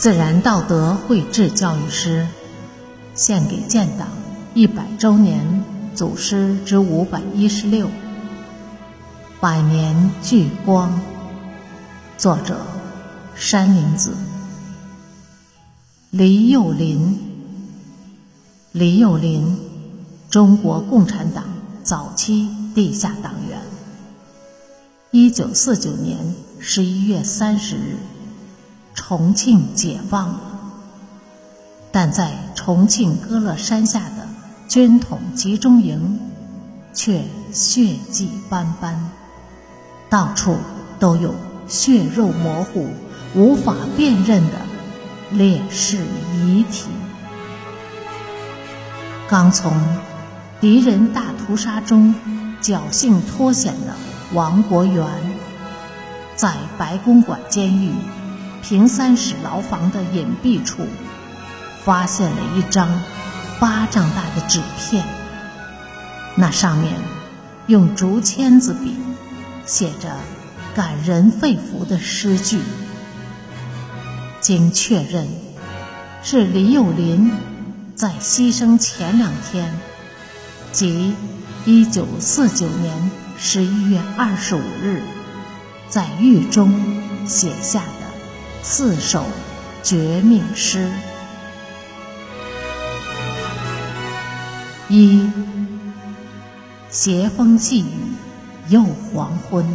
自然道德绘制教育诗，献给建党一百周年祖师之五百一十六。百年聚光。作者：山林子。李幼林。李幼林，中国共产党早期地下党员。一九四九年十一月三十日。重庆解放了，但在重庆歌乐山下的军统集中营，却血迹斑斑，到处都有血肉模糊、无法辨认的烈士遗体。刚从敌人大屠杀中侥幸脱险的王国元，在白公馆监狱。平三室牢房的隐蔽处，发现了一张巴掌大的纸片。那上面用竹签子笔写着感人肺腑的诗句。经确认，是李友林在牺牲前两天，即1949年11月25日，在狱中写下。四首绝命诗：一，斜风细雨又黄昏，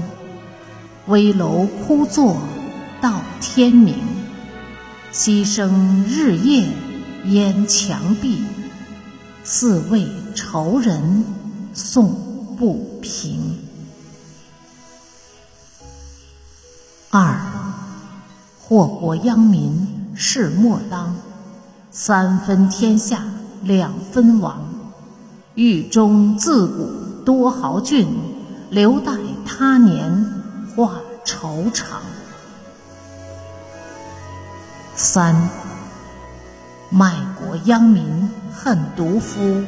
危楼枯坐到天明，牺牲日夜淹墙壁，似为仇人送不平。祸国殃民事莫当，三分天下两分亡。狱中自古多豪俊，留待他年话愁肠。三卖国殃民恨毒夫，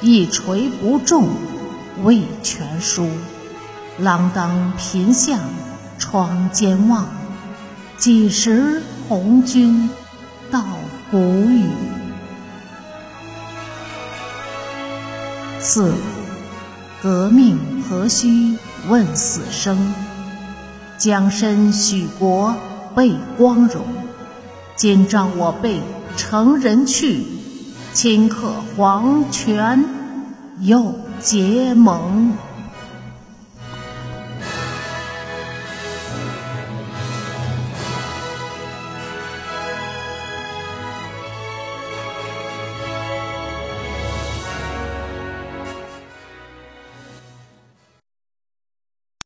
一锤不中未全书，锒铛贫相。窗间望，几时红军到谷雨？四，革命何须问死生？将身许国备光荣。今朝我辈成人去，顷刻黄泉又结盟。